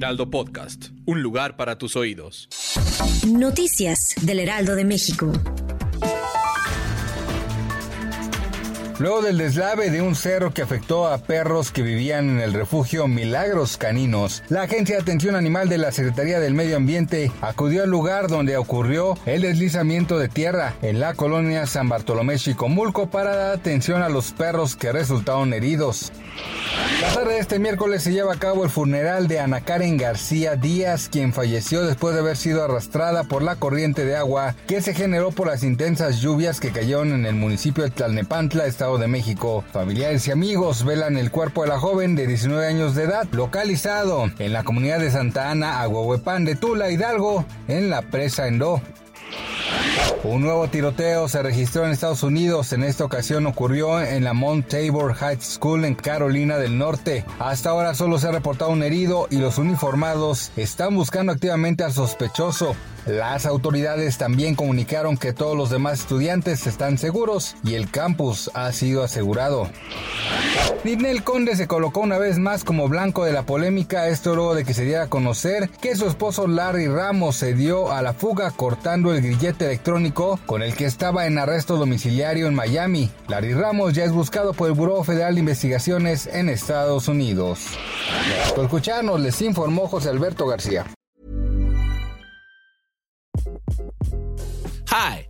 Heraldo Podcast, un lugar para tus oídos. Noticias del Heraldo de México. Luego del deslave de un cerro que afectó a perros que vivían en el refugio Milagros Caninos, la Agencia de Atención Animal de la Secretaría del Medio Ambiente acudió al lugar donde ocurrió el deslizamiento de tierra en la colonia San Bartolomé Chicomulco para dar atención a los perros que resultaron heridos. La tarde de este miércoles se lleva a cabo el funeral de Ana Karen García Díaz, quien falleció después de haber sido arrastrada por la corriente de agua que se generó por las intensas lluvias que cayeron en el municipio de Tlalnepantla, Estado de México. Familiares y amigos velan el cuerpo de la joven de 19 años de edad, localizado en la comunidad de Santa Ana, Aguahuepán de Tula, Hidalgo, en la presa Endó. Un nuevo tiroteo se registró en Estados Unidos. En esta ocasión ocurrió en la Mount Tabor High School en Carolina del Norte. Hasta ahora solo se ha reportado un herido y los uniformados están buscando activamente al sospechoso. Las autoridades también comunicaron que todos los demás estudiantes están seguros y el campus ha sido asegurado. Ninel Conde se colocó una vez más como blanco de la polémica, esto luego de que se diera a conocer que su esposo Larry Ramos se dio a la fuga cortando el grillete electrónico con el que estaba en arresto domiciliario en Miami. Larry Ramos ya es buscado por el Buró Federal de Investigaciones en Estados Unidos. Por escucharnos, les informó José Alberto García. Hi,